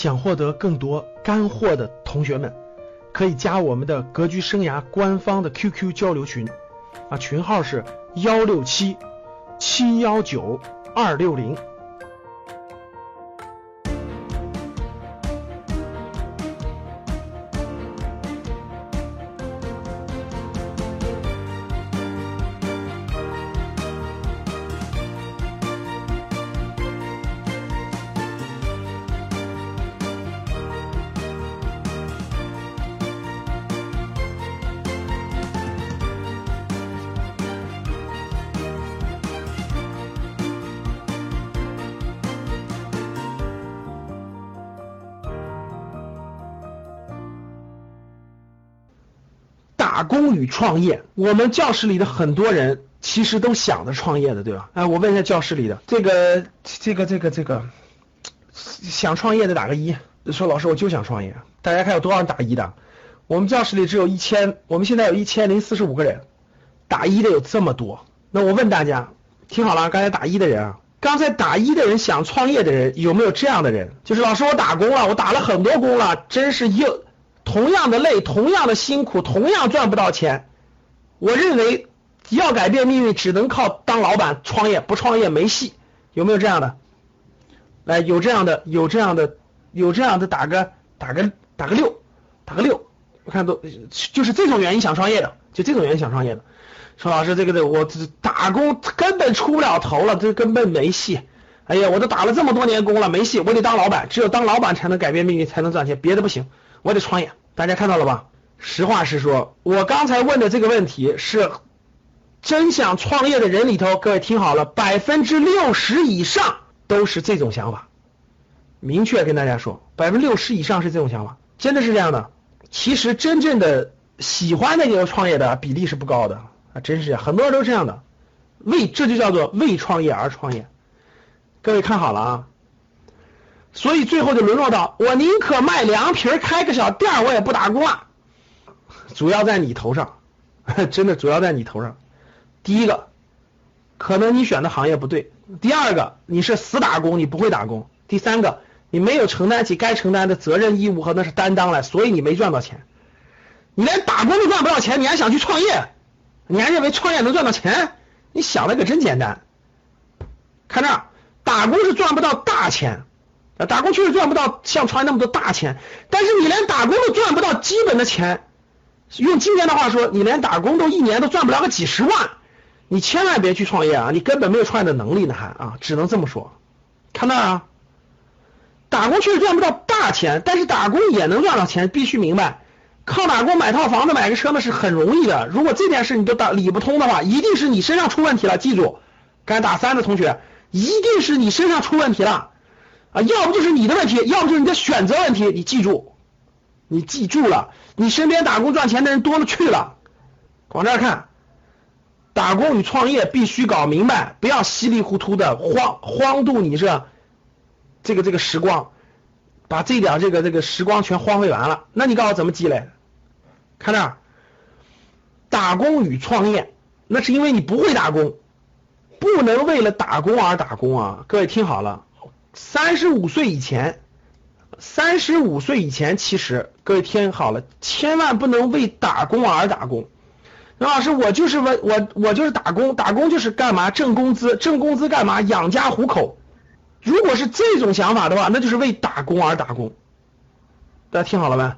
想获得更多干货的同学们，可以加我们的格局生涯官方的 QQ 交流群，啊，群号是幺六七七幺九二六零。创业，我们教室里的很多人其实都想着创业的，对吧？哎，我问一下教室里的这个这个这个这个想创业的打个一，说老师我就想创业。大家看有多少人打一的？我们教室里只有一千，我们现在有一千零四十五个人，打一的有这么多。那我问大家，听好了，刚才打一的人啊，刚才打一的人想创业的人有没有这样的人？就是老师我打工了，我打了很多工了，真是又。同样的累，同样的辛苦，同样赚不到钱。我认为要改变命运，只能靠当老板创业，不创业没戏。有没有这样的？来，有这样的，有这样的，有这样的，打个打个打个六，打个六。我看都就是这种原因想创业的，就这种原因想创业的。说老师，这个的我打工根本出不了头了，这根本没戏。哎呀，我都打了这么多年工了，没戏，我得当老板，只有当老板才能改变命运，才能赚钱，别的不行。我得创业，大家看到了吧？实话实说，我刚才问的这个问题是真想创业的人里头，各位听好了，百分之六十以上都是这种想法。明确跟大家说，百分之六十以上是这种想法，真的是这样的。其实真正的喜欢那个创业的比例是不高的啊，真是这样，很多人都这样的，为这就叫做为创业而创业。各位看好了啊。所以最后就沦落到我宁可卖凉皮开个小店我也不打工了。主要在你头上，真的主要在你头上。第一个，可能你选的行业不对；第二个，你是死打工，你不会打工；第三个，你没有承担起该承担的责任义务和那是担当来，所以你没赚到钱。你连打工都赚不到钱，你还想去创业？你还认为创业能赚到钱？你想的可真简单。看这儿，打工是赚不到大钱。打工确实赚不到像创业那么多大钱，但是你连打工都赚不到基本的钱，用今天的话说，你连打工都一年都赚不了个几十万，你千万别去创业啊！你根本没有创业的能力呢，还啊，只能这么说。看那啊，打工确实赚不到大钱，但是打工也能赚到钱，必须明白，靠打工买套房子、买个车那是很容易的。如果这件事你都打理不通的话，一定是你身上出问题了。记住，敢打三的同学，一定是你身上出问题了。啊，要不就是你的问题，要不就是你的选择问题。你记住，你记住了，你身边打工赚钱的人多了去了。往这儿看，打工与创业必须搞明白，不要稀里糊涂的荒荒度你这这个这个时光，把这点这个这个时光全荒废完了。那你告诉我怎么积累？看这儿，打工与创业，那是因为你不会打工，不能为了打工而打工啊！各位听好了。三十五岁以前，三十五岁以前，其实各位听好了，千万不能为打工而打工。刘老师，我就是为我我就是打工，打工就是干嘛挣工资，挣工资干嘛养家糊口。如果是这种想法的话，那就是为打工而打工。大家听好了没？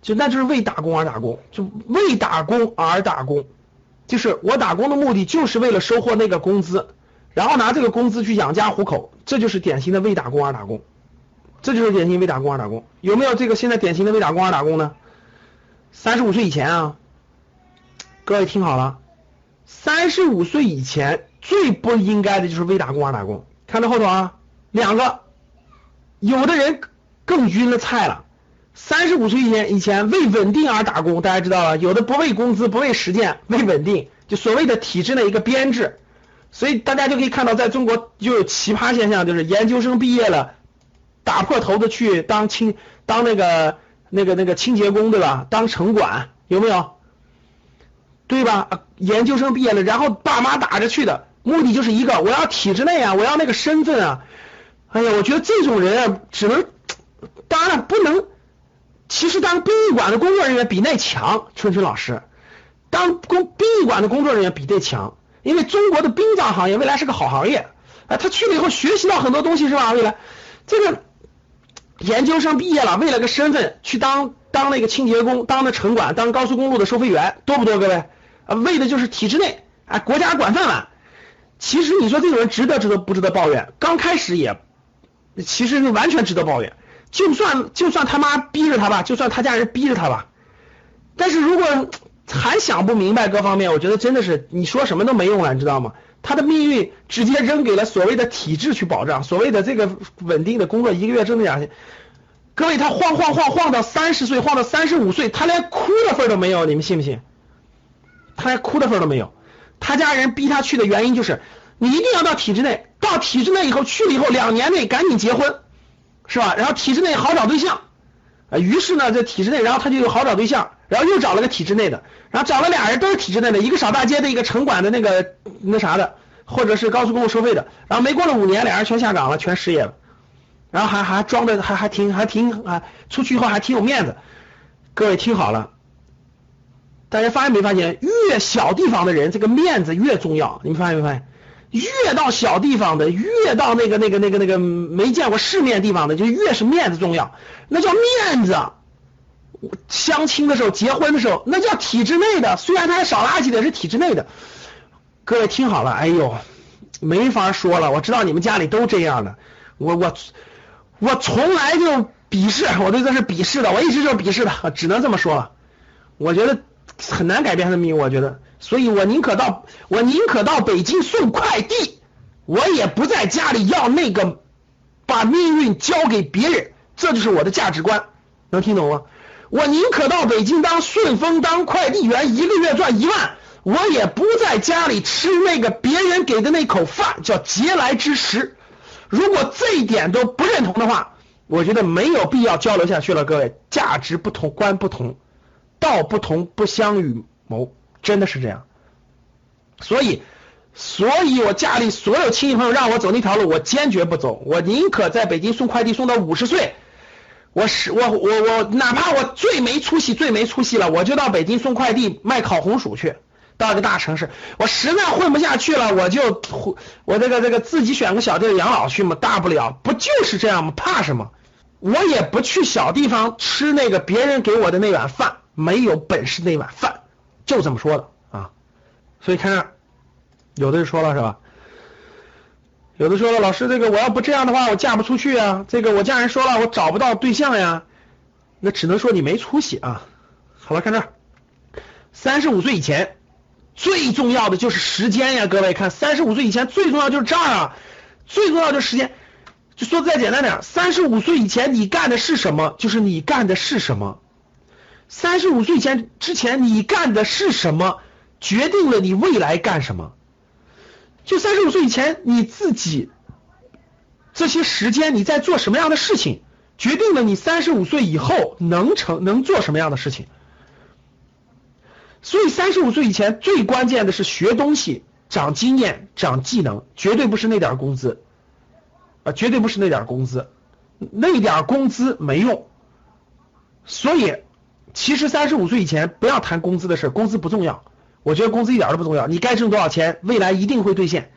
就那就是为打工而打工，就为打工而打工，就是我打工的目的就是为了收获那个工资。然后拿这个工资去养家糊口，这就是典型的为打工而打工，这就是典型为打工而打工。有没有这个现在典型的为打工而打工呢？三十五岁以前啊，各位听好了，三十五岁以前最不应该的就是为打工而打工。看到后头啊，两个，有的人更晕了菜了。三十五岁以前以前为稳定而打工，大家知道了，有的不为工资，不为实践，为稳定，就所谓的体制内一个编制。所以大家就可以看到，在中国就有奇葩现象，就是研究生毕业了，打破头的去当清当那个那个那个清洁工，对吧？当城管有没有？对吧？研究生毕业了，然后爸妈打着去的，目的就是一个，我要体制内啊，我要那个身份啊。哎呀，我觉得这种人啊，只能当然，不能。其实当殡仪馆的工作人员比那强，春春老师，当工殡仪馆的工作人员比那强，因为中国的殡葬行业未来是个好行业。哎，他去了以后学习到很多东西是吧？未来这个研究生毕业了，为了个身份去当当那个清洁工，当那城管，当高速公路的收费员，多不多？各位啊，为的就是体制内，哎，国家管饭碗。其实你说这种人值得值得不值得抱怨？刚开始也，其实是完全值得抱怨。就算就算他妈逼着他吧，就算他家人逼着他吧，但是如果还想不明白各方面，我觉得真的是你说什么都没用了，你知道吗？他的命运直接扔给了所谓的体制去保障，所谓的这个稳定的工作，一个月挣这两千。各位，他晃晃晃晃到三十岁，晃到三十五岁，他连哭的份都没有，你们信不信？他连哭的份都没有。他家人逼他去的原因就是，你一定要到体制内，到体制内以后去了以后，两年内赶紧结婚，是吧？然后体制内好找对象，啊，于是呢，在体制内，然后他就有好找对象，然后又找了个体制内的，然后找了俩人都是体制内的，一个扫大街的，一个城管的那个那啥的。或者是高速公路收费的，然后没过了五年，俩人全下岗了，全失业了，然后还还装的还还挺还挺啊，出去以后还挺有面子。各位听好了，大家发现没发现，越小地方的人这个面子越重要，你们发现没发现？越到小地方的，越到那个那个那个那个没见过世面地方的，就越是面子重要，那叫面子。相亲的时候，结婚的时候，那叫体制内的，虽然他还少垃圾的，是体制内的。各位听好了，哎呦，没法说了，我知道你们家里都这样的，我我我从来就鄙视，我对这是鄙视的，我一直就鄙视的，只能这么说了。我觉得很难改变他的命运，我觉得，所以我宁可到我宁可到北京送快递，我也不在家里要那个把命运交给别人，这就是我的价值观，能听懂吗？我宁可到北京当顺丰当快递员，一个月赚一万。我也不在家里吃那个别人给的那口饭，叫嗟来之食。如果这一点都不认同的话，我觉得没有必要交流下去了。各位，价值不同，观不同，道不同不相与谋，真的是这样。所以，所以我家里所有亲戚朋友让我走那条路，我坚决不走。我宁可在北京送快递送到五十岁，我是我我我，哪怕我最没出息最没出息了，我就到北京送快递卖烤红薯去。到一个大城市，我实在混不下去了，我就我这个这个自己选个小地方养老去嘛，大不了不就是这样吗？怕什么？我也不去小地方吃那个别人给我的那碗饭，没有本事那碗饭，就这么说的啊。所以看，有的人说了是吧？有的说了，老师这个我要不这样的话，我嫁不出去啊。这个我家人说了，我找不到对象呀。那只能说你没出息啊。好了，看这儿，三十五岁以前。最重要的就是时间呀，各位看，三十五岁以前最重要就是这儿啊，最重要就是时间。就说再简单点，三十五岁以前你干的是什么，就是你干的是什么。三十五岁前之前你干的是什么，决定了你未来干什么。就三十五岁以前你自己这些时间你在做什么样的事情，决定了你三十五岁以后能成能做什么样的事情。所以三十五岁以前最关键的是学东西、长经验、长技能，绝对不是那点工资啊，绝对不是那点工资，那点工资没用。所以其实三十五岁以前不要谈工资的事，工资不重要。我觉得工资一点都不重要，你该挣多少钱，未来一定会兑现，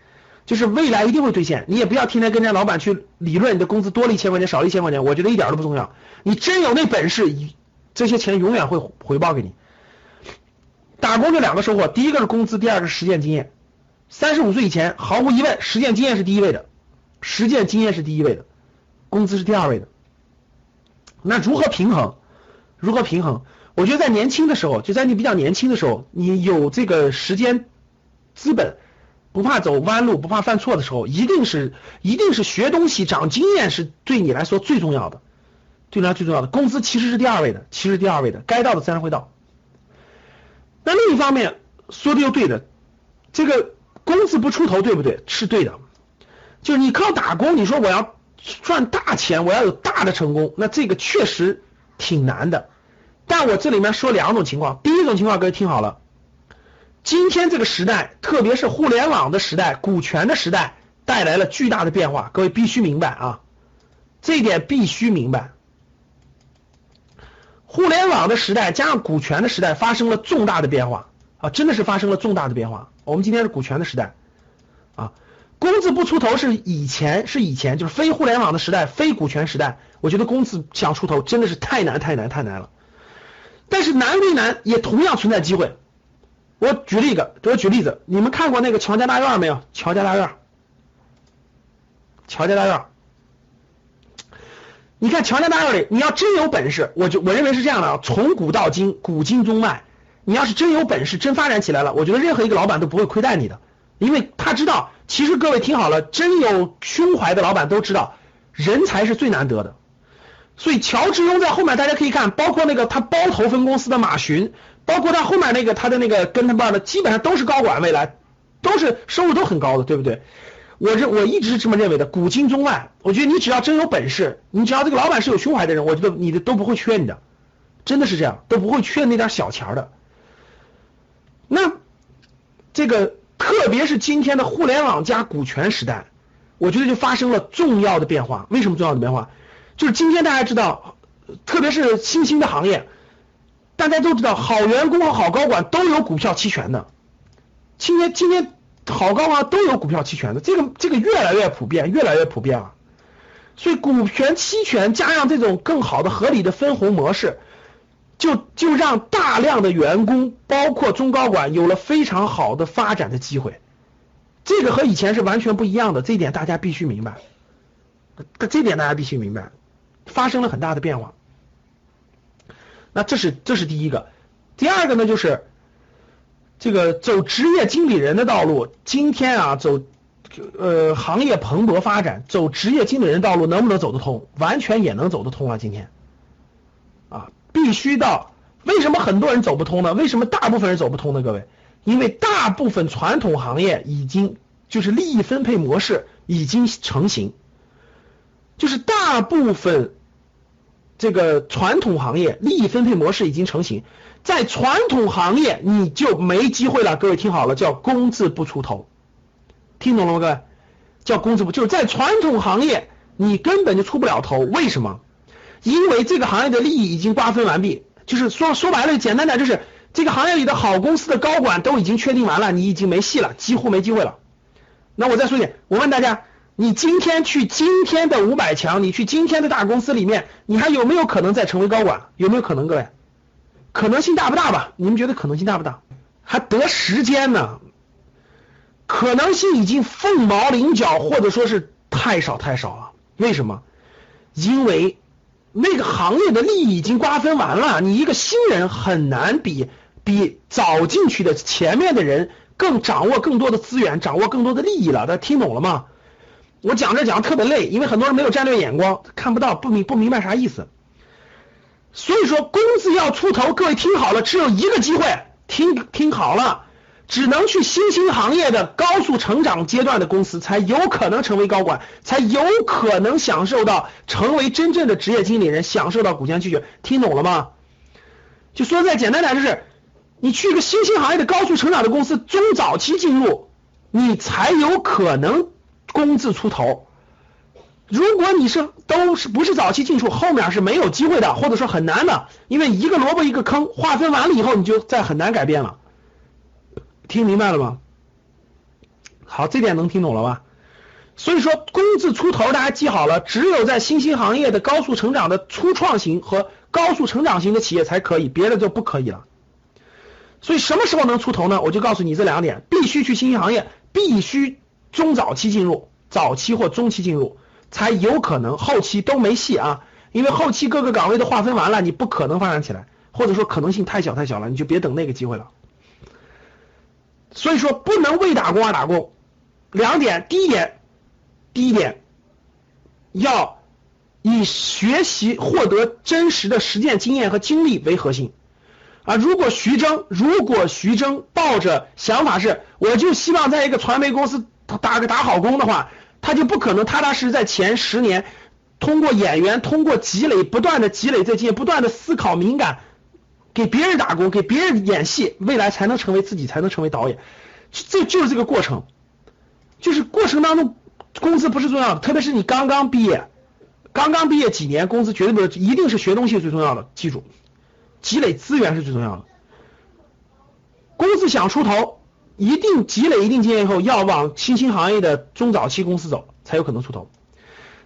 就是未来一定会兑现。你也不要天天跟人家老板去理论你的工资多了一千块钱，少了一千块钱，我觉得一点都不重要。你真有那本事，这些钱永远会回报给你。打工就两个收获，第一个是工资，第二个是实践经验。三十五岁以前，毫无疑问，实践经验是第一位的，实践经验是第一位的，工资是第二位的。那如何平衡？如何平衡？我觉得在年轻的时候，就在你比较年轻的时候，你有这个时间资本，不怕走弯路，不怕犯错的时候，一定是一定是学东西、长经验是对你来说最重要的，对你来说最重要的。工资其实是第二位的，其实第二位的，该到的自然会到。那另一方面说的又对的，这个工资不出头，对不对？是对的。就是你靠打工，你说我要赚大钱，我要有大的成功，那这个确实挺难的。但我这里面说两种情况，第一种情况各位听好了，今天这个时代，特别是互联网的时代、股权的时代，带来了巨大的变化，各位必须明白啊，这一点必须明白。互联网的时代加上股权的时代发生了重大的变化啊，真的是发生了重大的变化。我们今天是股权的时代啊，工字不出头是以前是以前就是非互联网的时代，非股权时代，我觉得工字想出头真的是太难太难太难了。但是难归难，也同样存在机会。我举例一个，我举例子，你们看过那个乔家大院没有？乔家大院，乔家大院。你看乔家大院里，你要真有本事，我就我认为是这样的，从古到今，古今中外，你要是真有本事，真发展起来了，我觉得任何一个老板都不会亏待你的，因为他知道，其实各位听好了，真有胸怀的老板都知道，人才是最难得的。所以乔致庸在后面，大家可以看，包括那个他包头分公司的马群，包括他后面那个他的那个跟他爸的，基本上都是高管，未来都是收入都很高的，对不对？我这我一直是这么认为的，古今中外，我觉得你只要真有本事，你只要这个老板是有胸怀的人，我觉得你的都不会缺你的，真的是这样，都不会缺那点小钱的。那这个特别是今天的互联网加股权时代，我觉得就发生了重要的变化。为什么重要的变化？就是今天大家知道，特别是新兴的行业，大家都知道，好员工和好高管都有股票期权的。今天今天。好高啊，都有股票期权的，这个这个越来越普遍，越来越普遍了。所以股权期权加上这种更好的合理的分红模式，就就让大量的员工，包括中高管，有了非常好的发展的机会。这个和以前是完全不一样的，这一点大家必须明白。这点大家必须明白，发生了很大的变化。那这是这是第一个，第二个呢就是。这个走职业经理人的道路，今天啊走，呃行业蓬勃发展，走职业经理人道路能不能走得通？完全也能走得通啊！今天，啊，必须到。为什么很多人走不通呢？为什么大部分人走不通呢？各位，因为大部分传统行业已经就是利益分配模式已经成型，就是大部分这个传统行业利益分配模式已经成型。在传统行业你就没机会了，各位听好了，叫工字不出头，听懂了吗？各位，叫工字不就是在传统行业你根本就出不了头，为什么？因为这个行业的利益已经瓜分完毕，就是说说白了，简单点就是这个行业里的好公司的高管都已经确定完了，你已经没戏了，几乎没机会了。那我再说一点，我问大家，你今天去今天的五百强，你去今天的大公司里面，你还有没有可能再成为高管？有没有可能，各位？可能性大不大吧？你们觉得可能性大不大？还得时间呢？可能性已经凤毛麟角，或者说是太少太少了。为什么？因为那个行业的利益已经瓜分完了，你一个新人很难比比早进去的前面的人更掌握更多的资源，掌握更多的利益了。大家听懂了吗？我讲着讲特别累，因为很多人没有战略眼光，看不到不明不明白啥意思。所以说，工资要出头，各位听好了，只有一个机会，听听好了，只能去新兴行业的高速成长阶段的公司，才有可能成为高管，才有可能享受到成为真正的职业经理人，享受到股权期权，听懂了吗？就说再简单点，就是你去一个新兴行业的高速成长的公司，中早期进入，你才有可能工字出头。如果你是都是不是早期进出，后面是没有机会的，或者说很难的，因为一个萝卜一个坑，划分完了以后，你就再很难改变了。听明白了吗？好，这点能听懂了吧？所以说，工字出头，大家记好了，只有在新兴行业的高速成长的初创型和高速成长型的企业才可以，别的就不可以了。所以什么时候能出头呢？我就告诉你这两点：必须去新兴行业，必须中早期进入，早期或中期进入。才有可能后期都没戏啊，因为后期各个岗位都划分完了，你不可能发展起来，或者说可能性太小太小了，你就别等那个机会了。所以说不能为打工而打工，两点，第一点，第一点，要以学习获得真实的实践经验和经历为核心啊。如果徐峥，如果徐峥抱着想法是，我就希望在一个传媒公司打个打好工的话。他就不可能踏踏实实在前十年通过演员通过积累不断的积累这些不断的思考敏感给别人打工给别人演戏未来才能成为自己才能成为导演这就是这个过程就是过程当中工资不是重要的特别是你刚刚毕业刚刚毕业几年工资绝对不是一定是学东西最重要的记住积累资源是最重要的。公司想出头，一定积累一定经验以后，要往新兴行业的中早期公司走，才有可能出头。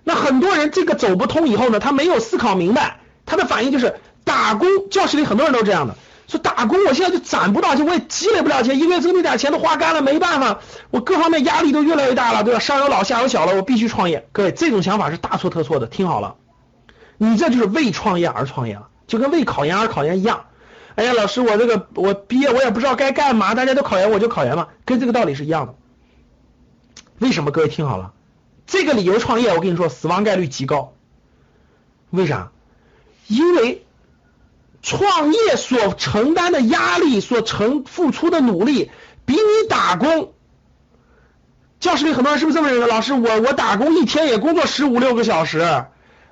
那很多人这个走不通以后呢，他没有思考明白，他的反应就是打工。教室里很多人都这样的，说打工，我现在就攒不到钱，我也积累不了钱，一个月挣那点钱都花干了，没办法，我各方面压力都越来越大了，对吧？上有老下有小了，我必须创业。各位，这种想法是大错特错的，听好了，你这就是为创业而创业了，就跟为考研而考研一样。哎呀，老师，我这个我毕业我也不知道该干嘛，大家都考研我就考研嘛，跟这个道理是一样的。为什么？各位听好了，这个理由创业，我跟你说，死亡概率极高。为啥？因为创业所承担的压力、所承付出的努力，比你打工。教室里很多人是不是这么认为？老师，我我打工一天也工作十五六个小时，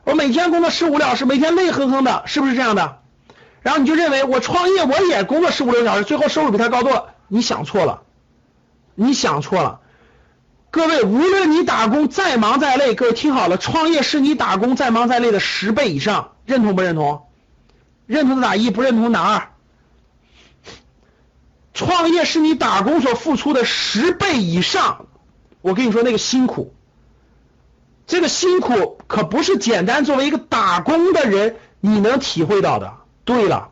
我每天工作十五六小时，每天累哼哼的，是不是这样的？然后你就认为我创业我也工作十五六小时，最后收入比他高多了。你想错了，你想错了。各位，无论你打工再忙再累，各位听好了，创业是你打工再忙再累的十倍以上，认同不认同？认同的打一，不认同打二。创业是你打工所付出的十倍以上，我跟你说那个辛苦，这个辛苦可不是简单作为一个打工的人你能体会到的。对了，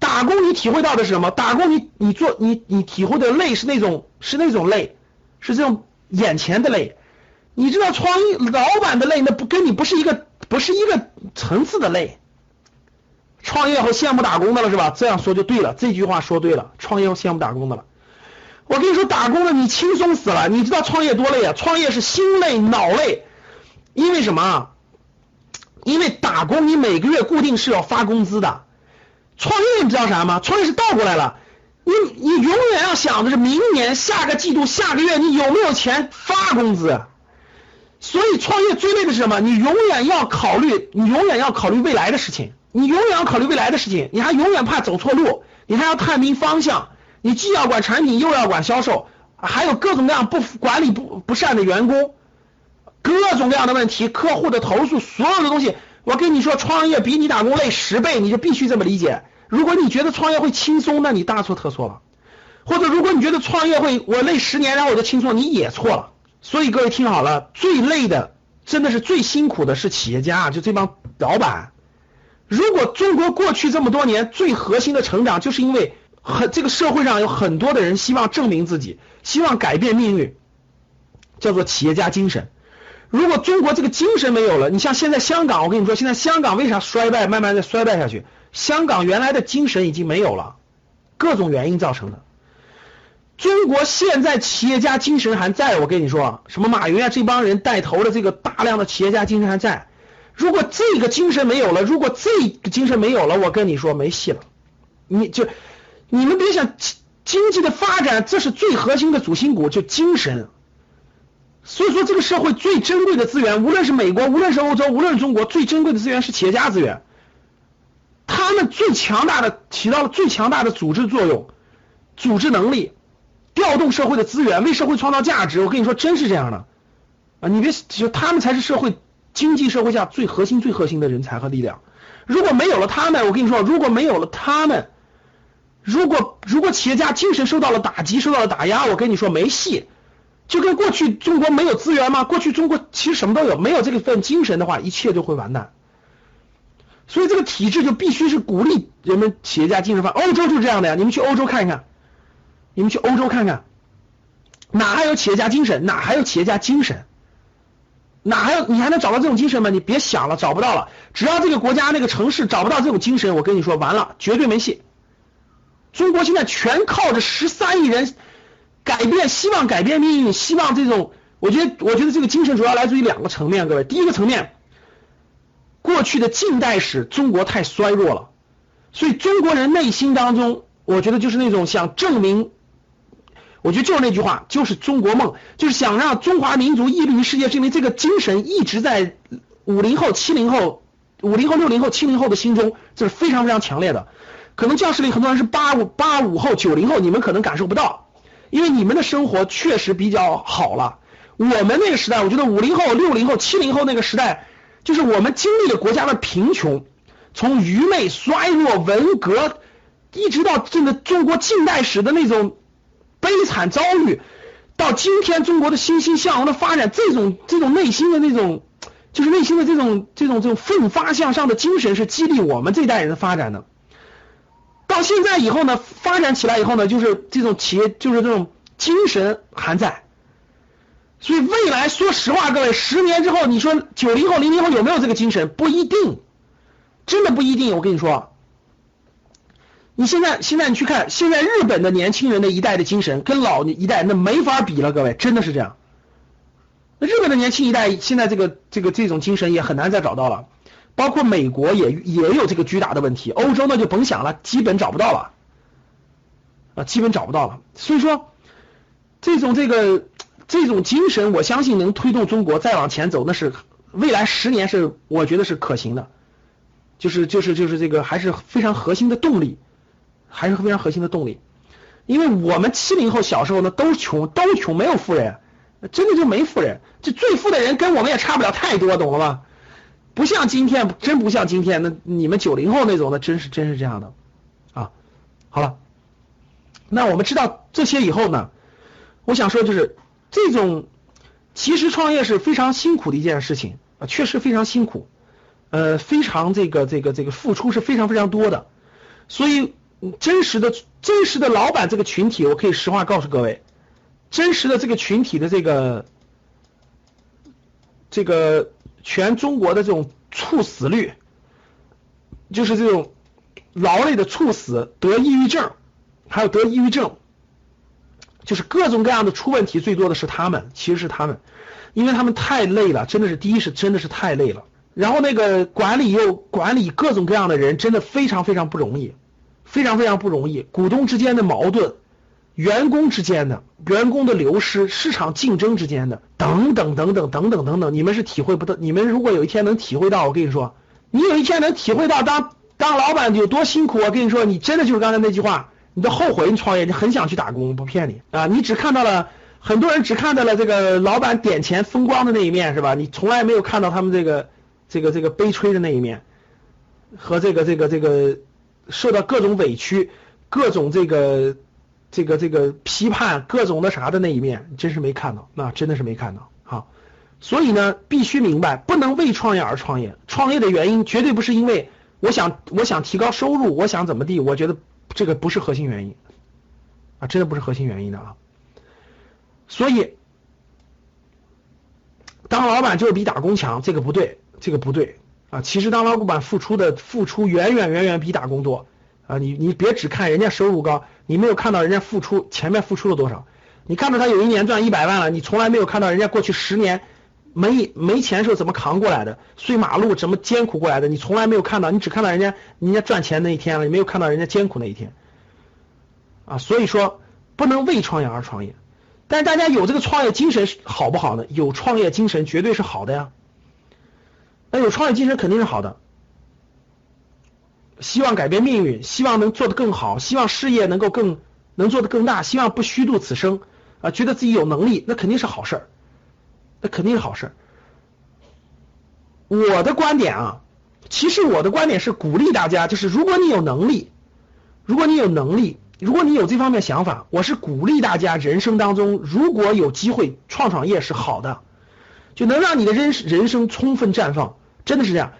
打工你体会到的是什么？打工你你做你你体会的累是那种是那种累，是这种眼前的累。你知道创业老板的累，那不跟你不是一个不是一个层次的累。创业后羡慕打工的了是吧？这样说就对了，这句话说对了，创业和羡慕打工的了。我跟你说，打工的你轻松死了。你知道创业多累啊？创业是心累脑累，因为什么？因为打工，你每个月固定是要发工资的。创业你知道啥吗？创业是倒过来了，你你永远要想的是明年、下个季度、下个月你有没有钱发工资。所以创业最累的是什么？你永远要考虑，你永远要考虑未来的事情，你永远要考虑未来的事情，你还永远怕走错路，你还要探明方向，你既要管产品，又要管销售，还有各种各样不管理不不善的员工。各种各样的问题，客户的投诉，所有的东西，我跟你说，创业比你打工累十倍，你就必须这么理解。如果你觉得创业会轻松，那你大错特错了。或者如果你觉得创业会我累十年，然后我就轻松，你也错了。所以各位听好了，最累的，真的是最辛苦的是企业家，就这帮老板。如果中国过去这么多年最核心的成长，就是因为很这个社会上有很多的人希望证明自己，希望改变命运，叫做企业家精神。如果中国这个精神没有了，你像现在香港，我跟你说，现在香港为啥衰败，慢慢的衰败下去？香港原来的精神已经没有了，各种原因造成的。中国现在企业家精神还在，我跟你说，什么马云啊这帮人带头的这个大量的企业家精神还在。如果这个精神没有了，如果这个精神没有了，我跟你说没戏了。你就你们别想经济的发展，这是最核心的主心骨，就精神。所以说，这个社会最珍贵的资源，无论是美国，无论是欧洲，无论是中国，最珍贵的资源是企业家资源。他们最强大的起到了最强大的组织作用，组织能力，调动社会的资源，为社会创造价值。我跟你说，真是这样的啊！你别就他们才是社会经济社会下最核心、最核心的人才和力量。如果没有了他们，我跟你说，如果没有了他们，如果如果企业家精神受到了打击、受到了打压，我跟你说没戏。就跟过去中国没有资源吗？过去中国其实什么都有，没有这个份精神的话，一切就会完蛋。所以这个体制就必须是鼓励人们企业家精神发欧洲就是这样的呀，你们去欧洲看一看，你们去欧洲看看，哪还有企业家精神？哪还有企业家精神？哪还有？你还能找到这种精神吗？你别想了，找不到了。只要这个国家那个城市找不到这种精神，我跟你说，完了，绝对没戏。中国现在全靠着十三亿人。改变，希望改变命运，希望这种，我觉得，我觉得这个精神主要来自于两个层面，各位，第一个层面，过去的近代史中国太衰弱了，所以中国人内心当中，我觉得就是那种想证明，我觉得就是那句话，就是中国梦，就是想让中华民族屹立于世界，是因为这个精神一直在五零后、七零后、五零后、六零后、七零后的心中，这是非常非常强烈的，可能教室里很多人是八五八五后、九零后，你们可能感受不到。因为你们的生活确实比较好了，我们那个时代，我觉得五零后、六零后、七零后那个时代，就是我们经历了国家的贫穷，从愚昧、衰落、文革，一直到这个中国近代史的那种悲惨遭遇，到今天中国的欣欣向荣的发展，这种这种内心的那种，就是内心的这种这种这种奋发向上的精神，是激励我们这代人的发展的。到现在以后呢，发展起来以后呢，就是这种企业，就是这种精神还在。所以未来，说实话，各位，十年之后，你说九零后、零零后有没有这个精神？不一定，真的不一定。我跟你说，你现在现在你去看，现在日本的年轻人的一代的精神，跟老一代那没法比了，各位，真的是这样。那日本的年轻一代现在这个这个这种精神也很难再找到了，包括美国也也有这个巨大的问题，欧洲那就甭想了，基本找不到了，啊，基本找不到了。所以说，这种这个。这种精神，我相信能推动中国再往前走，那是未来十年是我觉得是可行的，就是就是就是这个还是非常核心的动力，还是非常核心的动力。因为我们七零后小时候呢都穷，都穷，没有富人，真的就没富人，这最富的人跟我们也差不了太多，懂了吗？不像今天，真不像今天，那你们九零后那种的，真是真是这样的啊。好了，那我们知道这些以后呢，我想说就是。这种其实创业是非常辛苦的一件事情啊，确实非常辛苦，呃，非常这个这个这个付出是非常非常多的，所以真实的真实的老板这个群体，我可以实话告诉各位，真实的这个群体的这个这个全中国的这种猝死率，就是这种劳累的猝死、得抑郁症，还有得抑郁症。就是各种各样的出问题最多的是他们，其实是他们，因为他们太累了，真的是第一是真的是太累了，然后那个管理又管理各种各样的人，真的非常非常不容易，非常非常不容易，股东之间的矛盾，员工之间的，员工的流失，市场竞争之间的，等等等等等等等等，你们是体会不到，你们如果有一天能体会到，我跟你说，你有一天能体会到当当老板有多辛苦，我跟你说，你真的就是刚才那句话。你都后悔你创业，你很想去打工，不骗你啊！你只看到了很多人只看到了这个老板点钱风光的那一面，是吧？你从来没有看到他们这个这个这个悲催的那一面，和这个这个这个受到各种委屈、各种这个这个这个批判、各种的啥的那一面，真是没看到，那真的是没看到。啊，所以呢，必须明白，不能为创业而创业。创业的原因绝对不是因为我想我想提高收入，我想怎么地，我觉得。这个不是核心原因啊，真的不是核心原因的啊。所以，当老板就是比打工强，这个不对，这个不对啊。其实当老板付出的付出远远远远比打工多啊。你你别只看人家收入高，你没有看到人家付出前面付出了多少。你看到他有一年赚一百万了，你从来没有看到人家过去十年没没钱时候怎么扛过来的，碎马路怎么艰苦过来的，你从来没有看到，你只看到人家人家赚钱那一天了，你没有看到人家艰苦那一天。啊，所以说不能为创业而创业，但是大家有这个创业精神好不好呢？有创业精神绝对是好的呀，那有创业精神肯定是好的，希望改变命运，希望能做得更好，希望事业能够更能做得更大，希望不虚度此生啊，觉得自己有能力，那肯定是好事儿，那肯定是好事儿。我的观点啊，其实我的观点是鼓励大家，就是如果你有能力，如果你有能力。如果你有这方面想法，我是鼓励大家，人生当中如果有机会创创业是好的，就能让你的人人生充分绽放，真的是这样。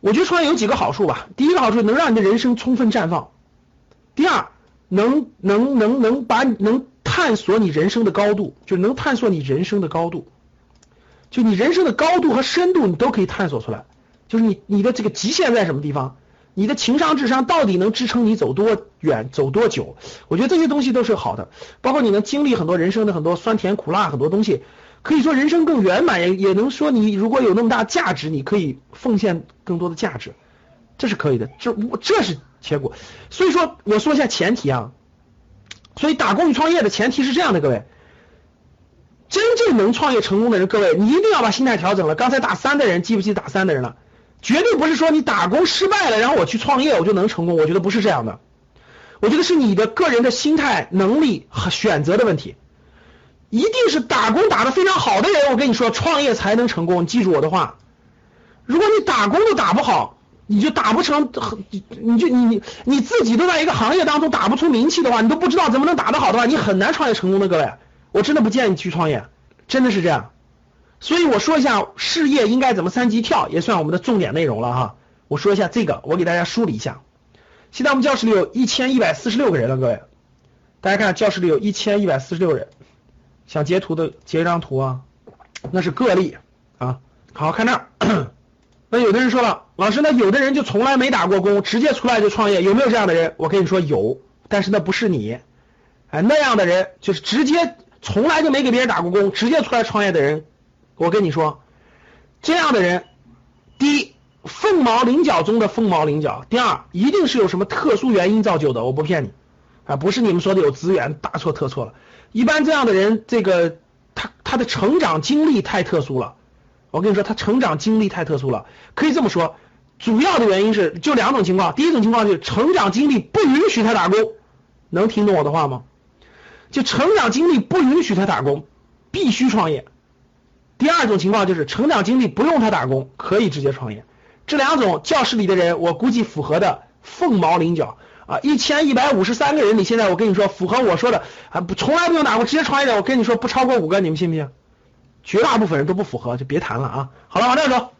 我觉得创业有几个好处吧，第一个好处能让你的人生充分绽放，第二能能能能把能探索你人生的高度，就能探索你人生的高度，就你人生的高度和深度你都可以探索出来，就是你你的这个极限在什么地方。你的情商智商到底能支撑你走多远，走多久？我觉得这些东西都是好的，包括你能经历很多人生的很多酸甜苦辣，很多东西，可以说人生更圆满，也也能说你如果有那么大价值，你可以奉献更多的价值，这是可以的，这这是结果。所以说，我说一下前提啊，所以打工与创业的前提是这样的，各位，真正能创业成功的人，各位你一定要把心态调整了。刚才打三的人记不记得打三的人了？绝对不是说你打工失败了，然后我去创业我就能成功。我觉得不是这样的，我觉得是你的个人的心态、能力和选择的问题。一定是打工打得非常好的人，我跟你说，创业才能成功。记住我的话，如果你打工都打不好，你就打不成，你就你你你自己都在一个行业当中打不出名气的话，你都不知道怎么能打得好的话，你很难创业成功的，各位，我真的不建议你去创业，真的是这样。所以我说一下事业应该怎么三级跳，也算我们的重点内容了哈。我说一下这个，我给大家梳理一下。现在我们教室里有一千一百四十六个人了，各位，大家看教室里有一千一百四十六人，想截图的截一张图啊，那是个例啊。好看这儿，那有的人说了，老师，那有的人就从来没打过工，直接出来就创业，有没有这样的人？我跟你说有，但是那不是你，哎，那样的人就是直接从来就没给别人打过工，直接出来创业的人，我跟你说，这样的人，第一。凤毛麟角中的凤毛麟角。第二，一定是有什么特殊原因造就的，我不骗你啊，不是你们说的有资源，大错特错了。一般这样的人，这个他他的成长经历太特殊了。我跟你说，他成长经历太特殊了，可以这么说，主要的原因是就两种情况。第一种情况就是成长经历不允许他打工，能听懂我的话吗？就成长经历不允许他打工，必须创业。第二种情况就是成长经历不用他打工，可以直接创业。这两种教室里的人，我估计符合的凤毛麟角啊！一千一百五十三个人里，现在我跟你说，符合我说的啊，不从来不用打工直接创业的，我跟你说不超过五个，你们信不信？绝大部分人都不符合，就别谈了啊！好了，往这走。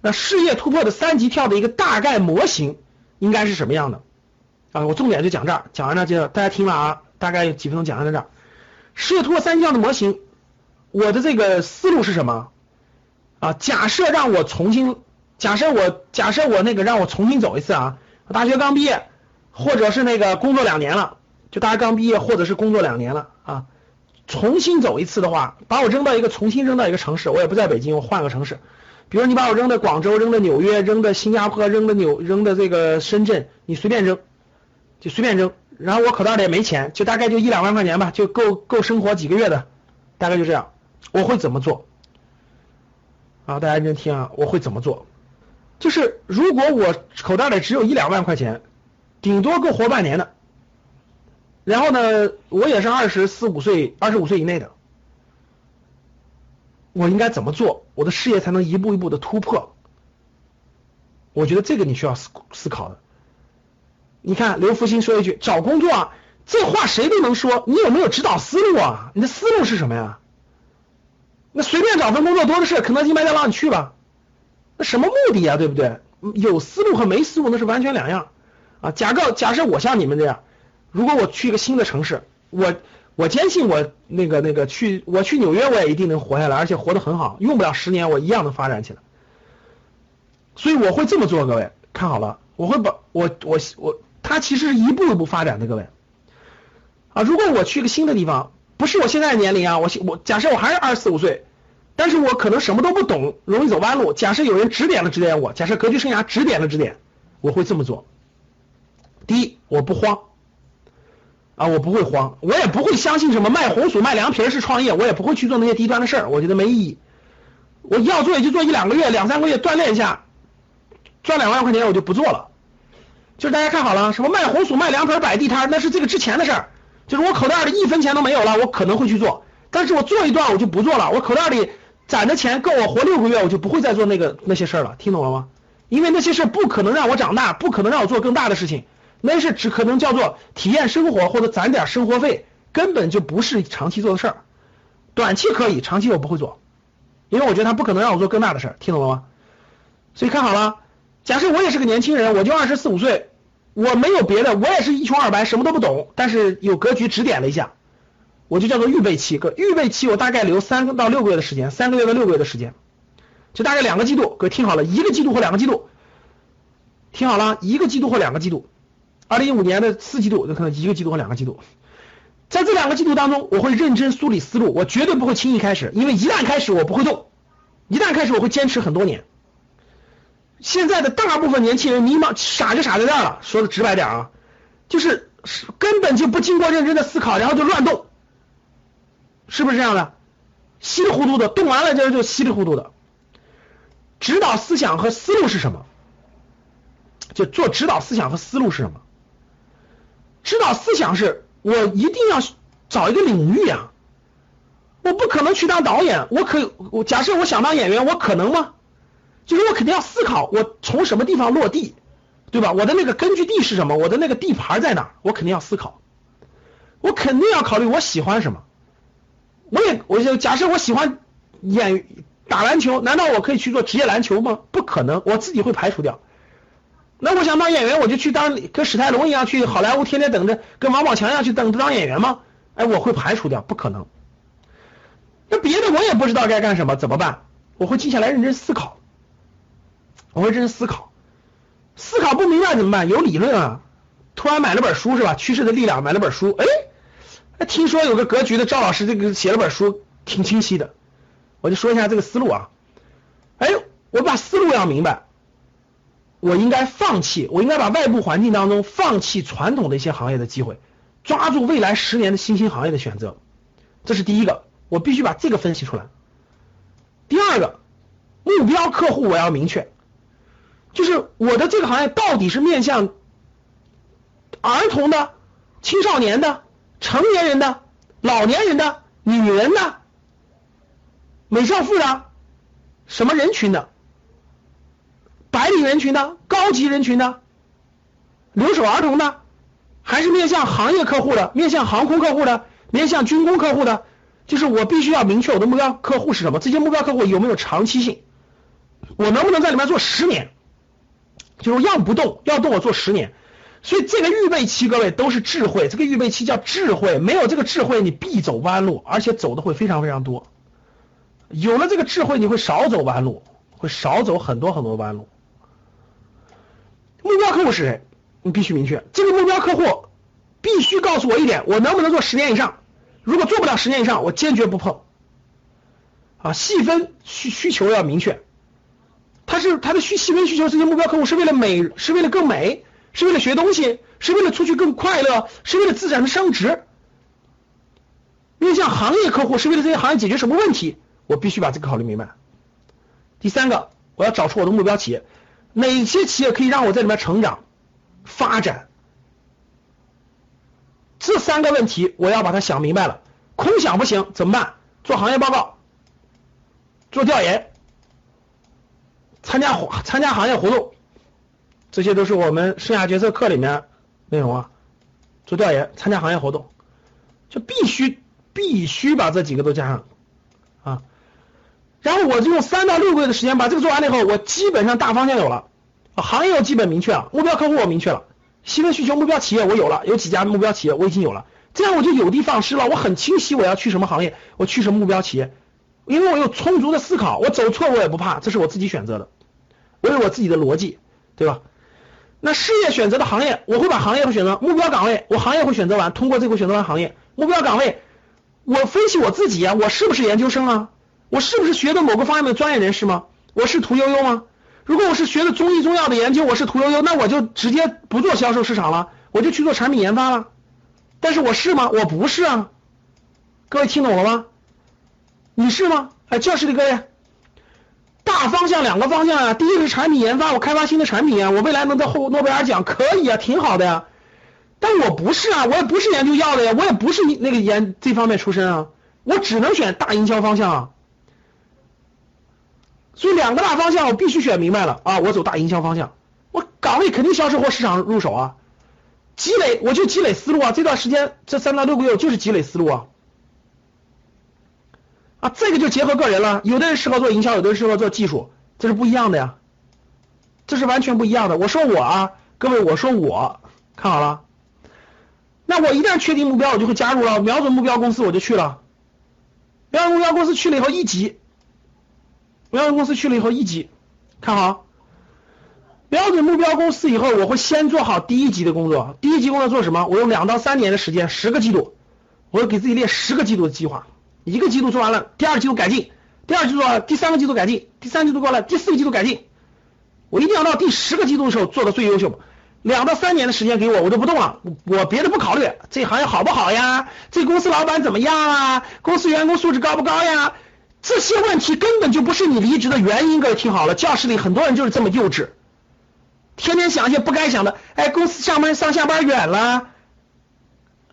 那事业突破的三级跳的一个大概模型应该是什么样的啊？我重点就讲这儿，讲完了就大家听了啊，大概有几分钟讲完在这儿。事业突破三级跳的模型，我的这个思路是什么啊？假设让我重新。假设我假设我那个让我重新走一次啊，我大学刚毕业，或者是那个工作两年了，就大家刚毕业或者是工作两年了啊，重新走一次的话，把我扔到一个重新扔到一个城市，我也不在北京，我换个城市，比如你把我扔到广州，扔到纽约，扔到新加坡，扔到纽扔到这个深圳，你随便扔，就随便扔，然后我口袋里也没钱，就大概就一两万块钱吧，就够够生活几个月的，大概就这样，我会怎么做？啊，大家认真听啊，我会怎么做？就是如果我口袋里只有一两万块钱，顶多够活半年的。然后呢，我也是二十四五岁、二十五岁以内的，我应该怎么做，我的事业才能一步一步的突破？我觉得这个你需要思思考的。你看刘福星说一句：“找工作啊，这话谁都能说，你有没有指导思路啊？你的思路是什么呀？那随便找份工作多的是，肯德基、麦当劳你去吧。”那什么目的呀？对不对？有思路和没思路那是完全两样啊！假个假设我像你们这样，如果我去一个新的城市，我我坚信我那个那个去我去纽约我也一定能活下来，而且活得很好，用不了十年我一样能发展起来。所以我会这么做，各位看好了，我会把我我我他其实是一步一步发展的，各位啊！如果我去一个新的地方，不是我现在的年龄啊，我我假设我还是二十四五岁。但是我可能什么都不懂，容易走弯路。假设有人指点了指点我，假设格局生涯指点了指点，我会这么做。第一，我不慌啊，我不会慌，我也不会相信什么卖红薯卖凉皮是创业，我也不会去做那些低端的事儿，我觉得没意义。我要做也就做一两个月、两三个月锻炼一下，赚两万块钱我就不做了。就是大家看好了，什么卖红薯卖凉皮摆地摊，那是这个之前的事儿。就是我口袋里一分钱都没有了，我可能会去做，但是我做一段我就不做了，我口袋里。攒的钱够我活六个月，我就不会再做那个那些事儿了，听懂了吗？因为那些事不可能让我长大，不可能让我做更大的事情，那是只可能叫做体验生活或者攒点生活费，根本就不是长期做的事儿。短期可以，长期我不会做，因为我觉得他不可能让我做更大的事儿，听懂了吗？所以看好了，假设我也是个年轻人，我就二十四五岁，我没有别的，我也是一穷二白，什么都不懂，但是有格局指点了一下。我就叫做预备期，个预备期我大概留三到六个月的时间，三个月到六个月的时间，就大概两个季度。各位听好了，一个季度或两个季度，听好了，一个季度或两个季度。二零一五年的四季度，有可能一个季度和两个季度。在这两个季度当中，我会认真梳理思路，我绝对不会轻易开始，因为一旦开始我不会动，一旦开始我会坚持很多年。现在的大部分年轻人迷茫傻就傻在这儿了，说的直白点啊，就是根本就不经过认真的思考，然后就乱动。是不是这样的？稀里糊涂的动完了，就就稀里糊涂的。指导思想和思路是什么？就做指导思想和思路是什么？指导思想是我一定要找一个领域啊，我不可能去当导演，我可我假设我想当演员，我可能吗？就是我肯定要思考，我从什么地方落地，对吧？我的那个根据地是什么？我的那个地盘在哪？我肯定要思考，我肯定要考虑我喜欢什么。我也，我就假设我喜欢演打篮球，难道我可以去做职业篮球吗？不可能，我自己会排除掉。那我想当演员，我就去当跟史泰龙一样去好莱坞，天天等着跟王宝强一样去等着当演员吗？哎，我会排除掉，不可能。那别的我也不知道该干什么，怎么办？我会静下来认真思考，我会认真思考，思考不明白怎么办？有理论啊，突然买了本书是吧？趋势的力量，买了本书，哎，听说有个格局的赵老师这个写了本书，挺清晰的，我就说一下这个思路啊。哎，我把思路要明白，我应该放弃，我应该把外部环境当中放弃传统的一些行业的机会，抓住未来十年的新兴行业的选择，这是第一个。我必须把这个分析出来。第二个目标客户我要明确，就是我的这个行业到底是面向儿童的、青少年的、成年人的、老年人的、女人的、美少妇的，什么人群的？白领人群呢、高级人群呢、留守儿童呢，还是面向行业客户的、面向航空客户的、面向军工客户的？就是我必须要明确我的目标客户是什么，这些目标客户有没有长期性，我能不能在里面做十年？就是要不动，要动我做十年。所以这个预备期，各位都是智慧，这个预备期叫智慧，没有这个智慧你必走弯路，而且走的会非常非常多。有了这个智慧，你会少走弯路，会少走很多很多弯路。目标客户是谁？你必须明确，这个目标客户必须告诉我一点，我能不能做十年以上？如果做不了十年以上，我坚决不碰。啊，细分需需求要明确，他是他的需细分需求，这些目标客户是为了美，是为了更美，是为了学东西，是为了出去更快乐，是为了资产的升值。面向行业客户是为了这些行业解决什么问题？我必须把这个考虑明白。第三个，我要找出我的目标企业，哪些企业可以让我在里面成长、发展？这三个问题我要把它想明白了，空想不行，怎么办？做行业报告，做调研，参加参加行业活动，这些都是我们生涯决策课里面内容啊。做调研，参加行业活动，就必须必须把这几个都加上啊。然后我就用三到六个月的时间把这个做完了以后，我基本上大方向有了，行业我基本明确了，目标客户我明确了。细分需求目标企业我有了，有几家目标企业我已经有了，这样我就有的放矢了。我很清晰我要去什么行业，我去什么目标企业，因为我有充足的思考，我走错我也不怕，这是我自己选择的，我有我自己的逻辑，对吧？那事业选择的行业，我会把行业会选择目标岗位，我行业会选择完，通过这个选择完行业目标岗位，我分析我自己啊，我是不是研究生啊？我是不是学的某个方面的专业人士吗？我是屠呦呦吗？如果我是学的中医中药的研究，我是屠呦呦，那我就直接不做销售市场了，我就去做产品研发了。但是我是吗？我不是啊。各位听懂了吗？你是吗？哎，教室里各位，大方向两个方向啊。第一个是产品研发，我开发新的产品啊，我未来能得获诺贝尔奖，可以啊，挺好的呀。但我不是啊，我也不是研究药的呀，我也不是那个研这方面出身啊，我只能选大营销方向啊。所以两个大方向我必须选明白了啊！我走大营销方向，我岗位肯定销售或市场入手啊，积累我就积累思路啊！这段时间这三到六个月就是积累思路啊！啊，这个就结合个人了，有的人适合做营销，有的人适合做技术，这是不一样的呀，这是完全不一样的。我说我啊，各位，我说我看好了，那我一旦确定目标，我就会加入了，瞄准目标公司我就去了，瞄准目标公司去了以后一级。标准公司去了以后，一级看好标准目标公司以后，我会先做好第一级的工作。第一级工作做什么？我用两到三年的时间，十个季度，我给自己列十个季度的计划。一个季度做完了，第二季度改进，第二季度第三个季度改进，第三季度过了，第四个季度改进。我一定要到第十个季度的时候做的最优秀。两到三年的时间给我，我就不动了，我别的不考虑，这行业好不好呀？这公司老板怎么样啊？公司员工素质高不高呀？这些问题根本就不是你离职的原因，各位听好了，教室里很多人就是这么幼稚，天天想一些不该想的。哎，公司上班上下班远了，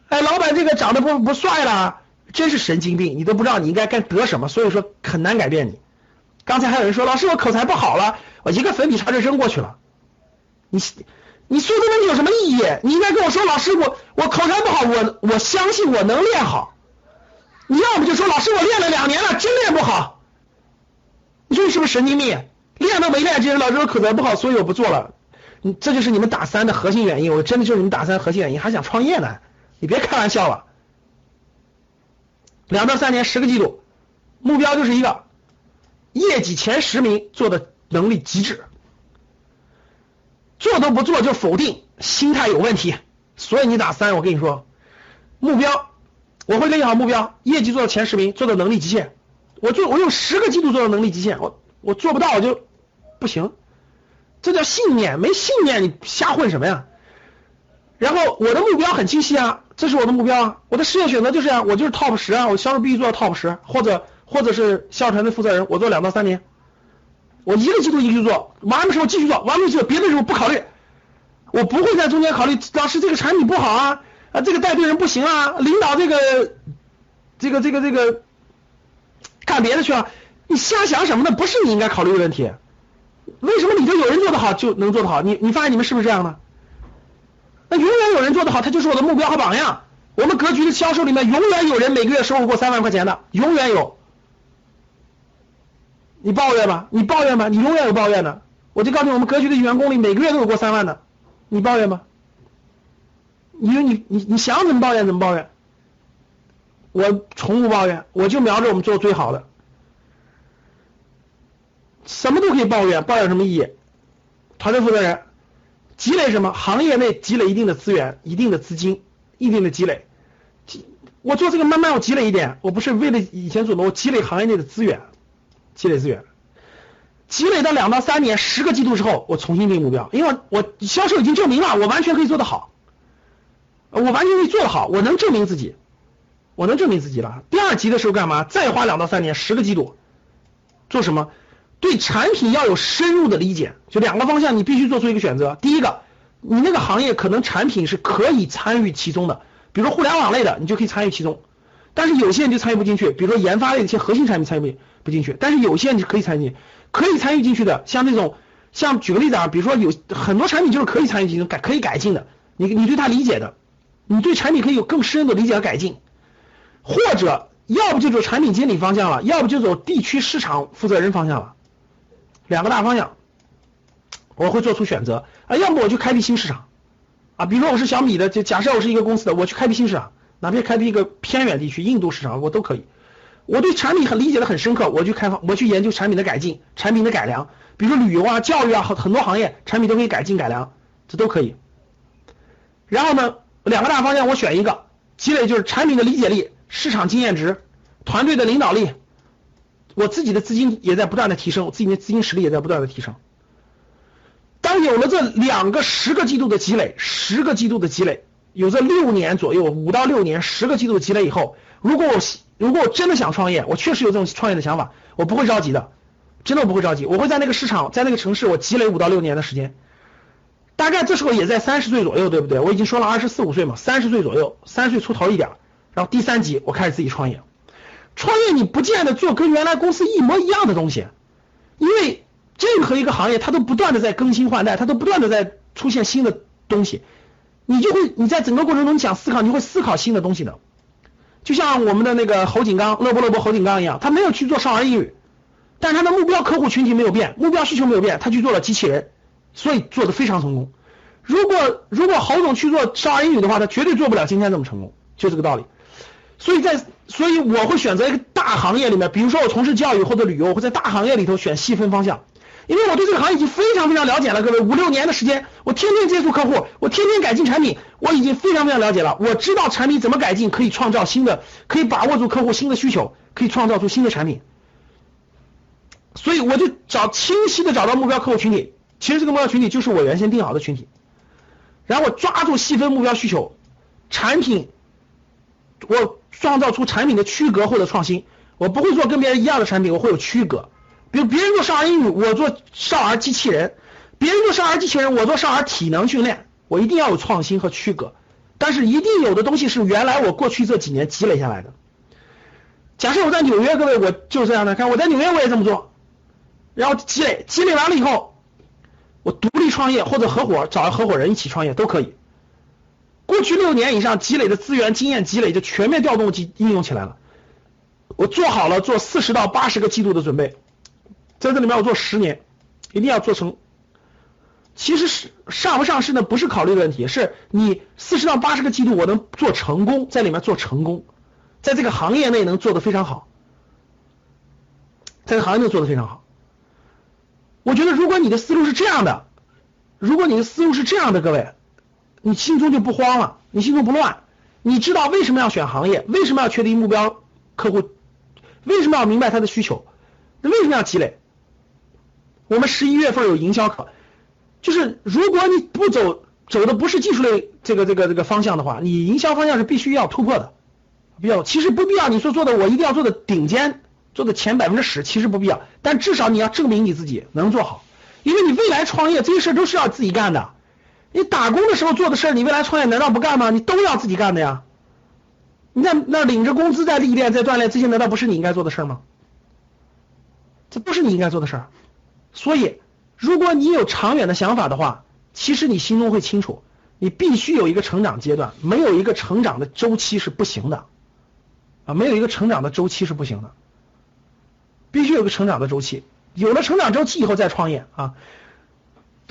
哎，老板这个长得不不帅了，真是神经病，你都不知道你应该该得什么，所以说很难改变你。刚才还有人说，老师我口才不好了，我一个粉笔擦就扔过去了。你你说这问题有什么意义？你应该跟我说，老师我我口才不好，我我相信我能练好。你要不就说老师我练了两年了，真练不好。你说你是不是神经病？练都没练，这老师我口才不好，所以我不做了。你这就是你们打三的核心原因，我真的就是你们打三核心原因，还想创业呢？你别开玩笑了。两到三年十个季度，目标就是一个业绩前十名做的能力极致，做都不做就否定，心态有问题。所以你打三，我跟你说，目标我会列好目标，业绩做到前十名，做到能力极限。我做我用十个季度做到能力极限，我我做不到我就不行，这叫信念，没信念你瞎混什么呀？然后我的目标很清晰啊，这是我的目标啊，我的事业选择就是啊，我就是 top 十啊，我销售必须做到 top 十，或者或者是销售团队负责人，我做两到三年，我一个季度一个季度做，完的时候继续做，完了之后别的时候不考虑，我不会在中间考虑，老师这个产品不好啊，啊这个带队人不行啊，领导这个这个这个这个干别的去了，你瞎想什么呢？不是你应该考虑的问题，为什么里头有人做得好就能做得好？你你发现你们是不是这样的？那永远有人做得好，他就是我的目标和榜样。我们格局的销售里面，永远有人每个月收入过三万块钱的，永远有。你抱怨吧，你抱怨吧，你永远有抱怨的。我就告诉你，我们格局的员工里，每个月都有过三万的，你抱怨吗？因为你你你想怎么抱怨怎么抱怨，我从不抱怨，我就瞄着我们做最好的，什么都可以抱怨，抱怨什么意义？团队负责人。积累什么？行业内积累一定的资源、一定的资金、一定的积累。我做这个慢慢我积累一点，我不是为了以前做的，我积累行业内的资源，积累资源，积累到两到三年、十个季度之后，我重新定目标，因为我销售已经证明了，我完全可以做得好，我完全可以做得好，我能证明自己，我能证明自己了。第二级的时候干嘛？再花两到三年、十个季度，做什么？对产品要有深入的理解，就两个方向，你必须做出一个选择。第一个，你那个行业可能产品是可以参与其中的，比如说互联网类的，你就可以参与其中。但是有些人就参与不进去，比如说研发类的一些核心产品参与不进去。但是有些人是可以参与，可以参与进去的，像那种，像举个例子啊，比如说有很多产品就是可以参与进去改可以改进的，你你对它理解的，你对产品可以有更深的理解和改进，或者要不就走产品经理方向了，要不就走地区市场负责人方向了。两个大方向，我会做出选择啊，要么我就开辟新市场啊，比如说我是小米的，就假设我是一个公司的，我去开辟新市场，哪怕开辟一个偏远地区，印度市场我都可以。我对产品很理解的很深刻，我去开发，我去研究产品的改进、产品的改良，比如说旅游啊、教育啊，很很多行业产品都可以改进改良，这都可以。然后呢，两个大方向我选一个，积累就是产品的理解力、市场经验值、团队的领导力。我自己的资金也在不断的提升，我自己的资金实力也在不断的提升。当有了这两个十个季度的积累，十个季度的积累，有这六年左右，五到六年，十个季度的积累以后，如果我如果我真的想创业，我确实有这种创业的想法，我不会着急的，真的不会着急，我会在那个市场，在那个城市，我积累五到六年的时间，大概这时候也在三十岁左右，对不对？我已经说了二十四五岁嘛，三十岁左右，三十岁出头一点，然后第三级我开始自己创业。创业你不见得做跟原来公司一模一样的东西，因为任何一个行业它都不断的在更新换代，它都不断的在出现新的东西，你就会你在整个过程中想思考，你会思考新的东西的。就像我们的那个侯景刚，乐不乐不侯景刚一样，他没有去做少儿英语，但是他的目标客户群体没有变，目标需求没有变，他去做了机器人，所以做的非常成功。如果如果侯总去做少儿英语的话，他绝对做不了今天这么成功，就这个道理。所以在所以我会选择一个大行业里面，比如说我从事教育或者旅游，我会在大行业里头选细分方向，因为我对这个行业已经非常非常了解了。各位五六年的时间，我天天接触客户，我天天改进产品，我已经非常非常了解了。我知道产品怎么改进，可以创造新的，可以把握住客户新的需求，可以创造出新的产品。所以我就找清晰的找到目标客户群体，其实这个目标群体就是我原先定好的群体，然后我抓住细分目标需求，产品。我创造出产品的区隔或者创新，我不会做跟别人一样的产品，我会有区隔。比如别人做少儿英语，我做少儿机器人；别人做少儿机器人，我做少儿体能训练。我一定要有创新和区隔，但是一定有的东西是原来我过去这几年积累下来的。假设我在纽约，各位我就这样的，看我在纽约我也这么做，然后积累，积累完了以后，我独立创业或者合伙找合伙人一起创业都可以。过去六年以上积累的资源经验积累就全面调动及应用起来了。我做好了做四十到八十个季度的准备，在这里面我做十年，一定要做成。其实是上不上市呢，不是考虑的问题，是你四十到八十个季度我能做成功，在里面做成功，在这个行业内能做得非常好，在行业内做得非常好。我觉得如果你的思路是这样的，如果你的思路是这样的，各位。你心中就不慌了，你心中不乱，你知道为什么要选行业，为什么要确定目标客户，为什么要明白他的需求，那为什么要积累？我们十一月份有营销课，就是如果你不走走的不是技术类这个这个这个方向的话，你营销方向是必须要突破的，必要其实不必要你说做的我一定要做的顶尖，做的前百分之十，其实不必要，但至少你要证明你自己能做好，因为你未来创业这些事都是要自己干的。你打工的时候做的事，你未来创业难道不干吗？你都要自己干的呀。你在那领着工资在历练在锻炼，这些难道不是你应该做的事吗？这不是你应该做的事儿。所以，如果你有长远的想法的话，其实你心中会清楚，你必须有一个成长阶段，没有一个成长的周期是不行的啊，没有一个成长的周期是不行的，必须有个成长的周期。有了成长周期以后再创业啊，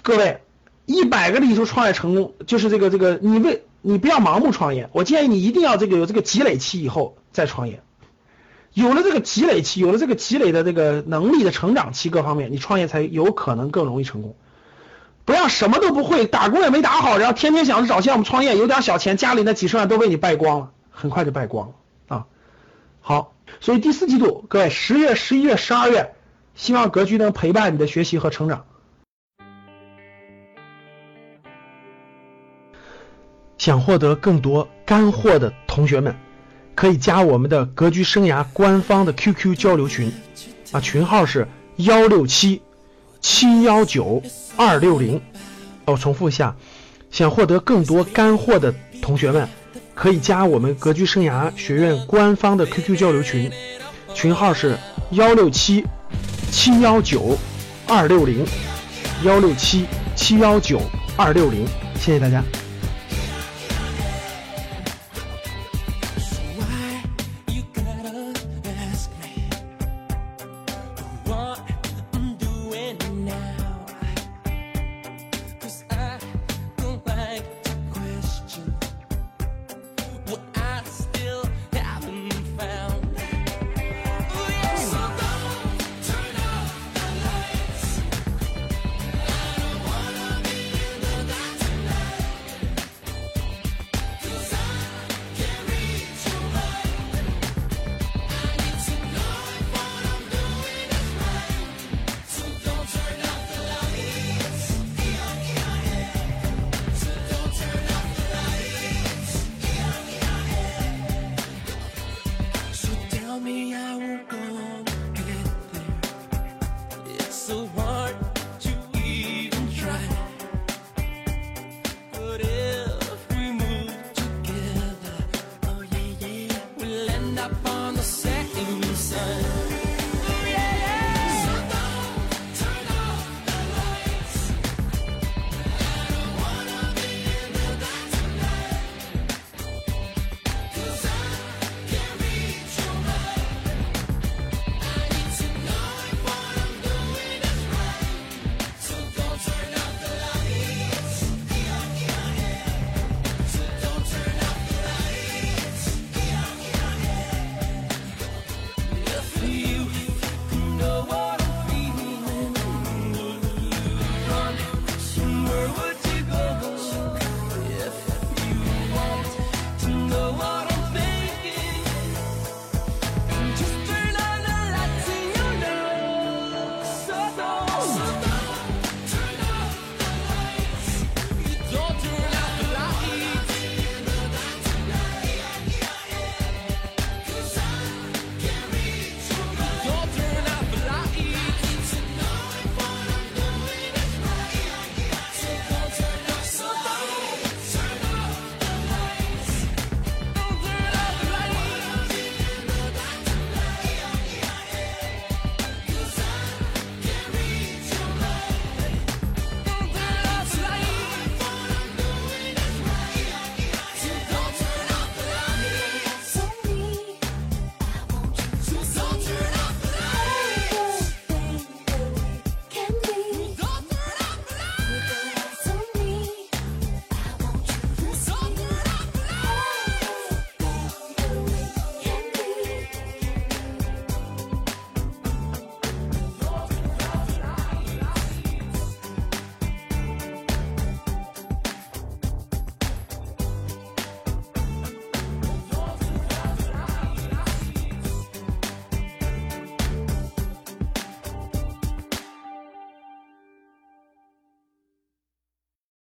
各位。一百个里头创业成功，就是这个这个，你为你不要盲目创业，我建议你一定要这个有这个积累期以后再创业，有了这个积累期，有了这个积累的这个能力的成长期，各方面你创业才有可能更容易成功。不要什么都不会，打工也没打好，然后天天想着找项目创业，有点小钱，家里那几十万都被你败光了，很快就败光了啊。好，所以第四季度，各位十月、十一月、十二月，希望格局能陪伴你的学习和成长。想获得更多干货的同学们，可以加我们的格局生涯官方的 QQ 交流群，啊，群号是幺六七七幺九二六零。我重复一下，想获得更多干货的同学们，可以加我们格局生涯学院官方的 QQ 交流群，群号是幺六七七幺九二六零，幺六七七幺九二六零。谢谢大家。